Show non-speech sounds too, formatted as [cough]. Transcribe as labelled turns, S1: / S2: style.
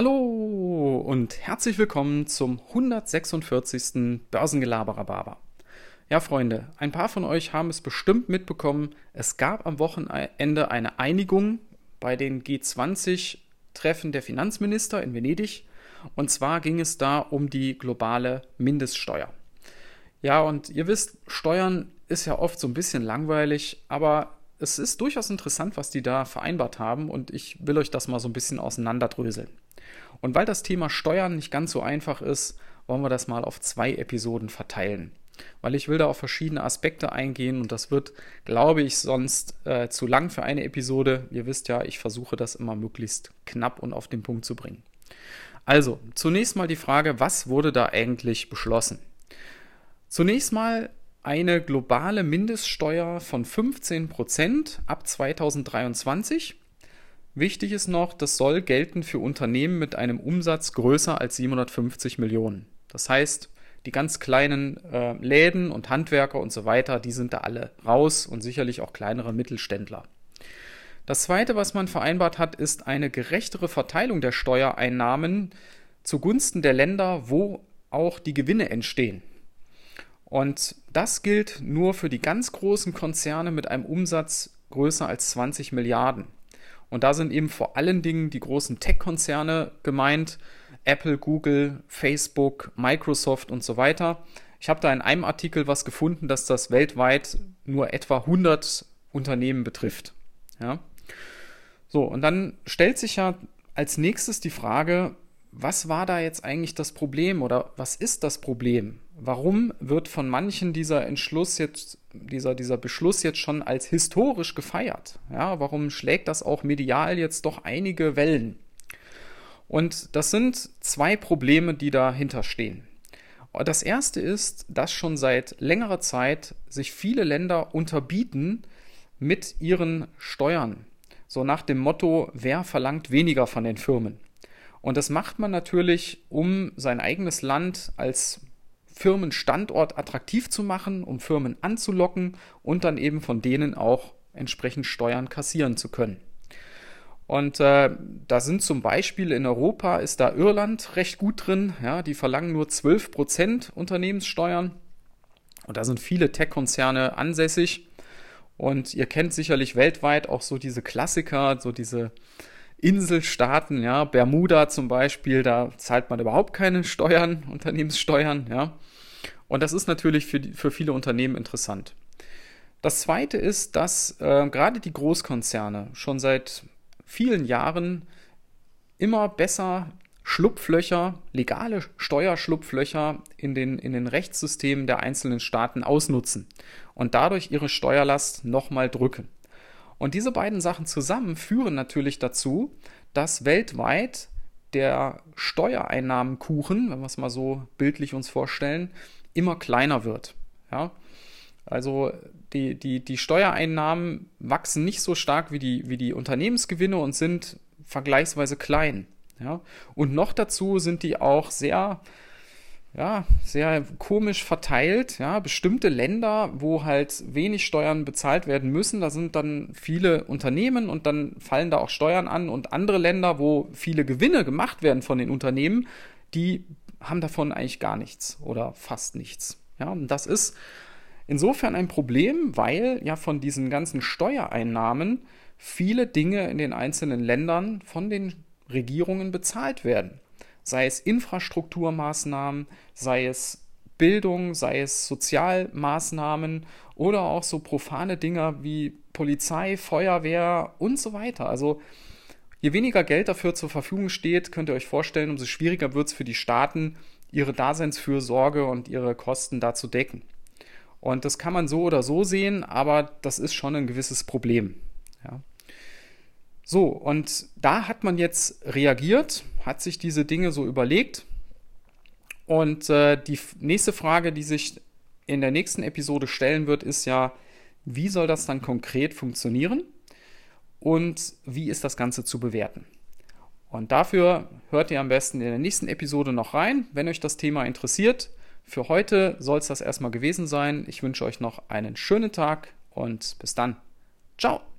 S1: Hallo und herzlich willkommen zum 146. Börsengelaberer Ja, Freunde, ein paar von euch haben es bestimmt mitbekommen. Es gab am Wochenende eine Einigung bei den G20-Treffen der Finanzminister in Venedig. Und zwar ging es da um die globale Mindeststeuer. Ja, und ihr wisst, Steuern ist ja oft so ein bisschen langweilig, aber es ist durchaus interessant, was die da vereinbart haben und ich will euch das mal so ein bisschen auseinanderdröseln. Und weil das Thema Steuern nicht ganz so einfach ist, wollen wir das mal auf zwei Episoden verteilen. Weil ich will da auf verschiedene Aspekte eingehen und das wird, glaube ich, sonst äh, zu lang für eine Episode. Ihr wisst ja, ich versuche das immer möglichst knapp und auf den Punkt zu bringen. Also, zunächst mal die Frage, was wurde da eigentlich beschlossen? Zunächst mal eine globale Mindeststeuer von 15% ab 2023. Wichtig ist noch, das soll gelten für Unternehmen mit einem Umsatz größer als 750 Millionen. Das heißt, die ganz kleinen äh, Läden und Handwerker und so weiter, die sind da alle raus und sicherlich auch kleinere Mittelständler. Das Zweite, was man vereinbart hat, ist eine gerechtere Verteilung der Steuereinnahmen zugunsten der Länder, wo auch die Gewinne entstehen. Und das gilt nur für die ganz großen Konzerne mit einem Umsatz größer als 20 Milliarden. Und da sind eben vor allen Dingen die großen Tech-Konzerne gemeint, Apple, Google, Facebook, Microsoft und so weiter. Ich habe da in einem Artikel was gefunden, dass das weltweit nur etwa 100 Unternehmen betrifft. Ja? So, und dann stellt sich ja als nächstes die Frage, was war da jetzt eigentlich das Problem oder was ist das Problem? Warum wird von manchen dieser Entschluss jetzt, dieser, dieser Beschluss jetzt schon als historisch gefeiert? Ja, warum schlägt das auch medial jetzt doch einige Wellen? Und das sind zwei Probleme, die dahinter stehen. Das erste ist, dass schon seit längerer Zeit sich viele Länder unterbieten mit ihren Steuern. So nach dem Motto, wer verlangt weniger von den Firmen? Und das macht man natürlich, um sein eigenes Land als Firmenstandort attraktiv zu machen, um Firmen anzulocken und dann eben von denen auch entsprechend Steuern kassieren zu können. Und äh, da sind zum Beispiel in Europa ist da Irland recht gut drin. Ja, die verlangen nur 12% Unternehmenssteuern. Und da sind viele Tech-Konzerne ansässig. Und ihr kennt sicherlich weltweit auch so diese Klassiker, so diese Inselstaaten, ja, Bermuda zum Beispiel, da zahlt man überhaupt keine Steuern, [laughs] Unternehmenssteuern, ja. Und das ist natürlich für, die, für viele Unternehmen interessant. Das zweite ist, dass äh, gerade die Großkonzerne schon seit vielen Jahren immer besser Schlupflöcher, legale Steuerschlupflöcher in den, in den Rechtssystemen der einzelnen Staaten ausnutzen und dadurch ihre Steuerlast nochmal drücken. Und diese beiden Sachen zusammen führen natürlich dazu, dass weltweit der Steuereinnahmenkuchen, wenn wir es mal so bildlich uns vorstellen, immer kleiner wird. Ja? Also die, die, die Steuereinnahmen wachsen nicht so stark wie die, wie die Unternehmensgewinne und sind vergleichsweise klein. Ja? Und noch dazu sind die auch sehr, ja, sehr komisch verteilt. Ja? Bestimmte Länder, wo halt wenig Steuern bezahlt werden müssen, da sind dann viele Unternehmen und dann fallen da auch Steuern an. Und andere Länder, wo viele Gewinne gemacht werden von den Unternehmen, die haben davon eigentlich gar nichts oder fast nichts. Ja, und das ist insofern ein Problem, weil ja von diesen ganzen Steuereinnahmen viele Dinge in den einzelnen Ländern von den Regierungen bezahlt werden. Sei es Infrastrukturmaßnahmen, sei es Bildung, sei es Sozialmaßnahmen oder auch so profane Dinge wie Polizei, Feuerwehr und so weiter. Also Je weniger Geld dafür zur Verfügung steht, könnt ihr euch vorstellen, umso schwieriger wird es für die Staaten, ihre Daseinsfürsorge und ihre Kosten da zu decken. Und das kann man so oder so sehen, aber das ist schon ein gewisses Problem. Ja. So, und da hat man jetzt reagiert, hat sich diese Dinge so überlegt. Und äh, die nächste Frage, die sich in der nächsten Episode stellen wird, ist ja, wie soll das dann konkret funktionieren? und wie ist das Ganze zu bewerten. Und dafür hört ihr am besten in der nächsten Episode noch rein, wenn euch das Thema interessiert. Für heute soll es das erstmal gewesen sein. Ich wünsche euch noch einen schönen Tag und bis dann. Ciao.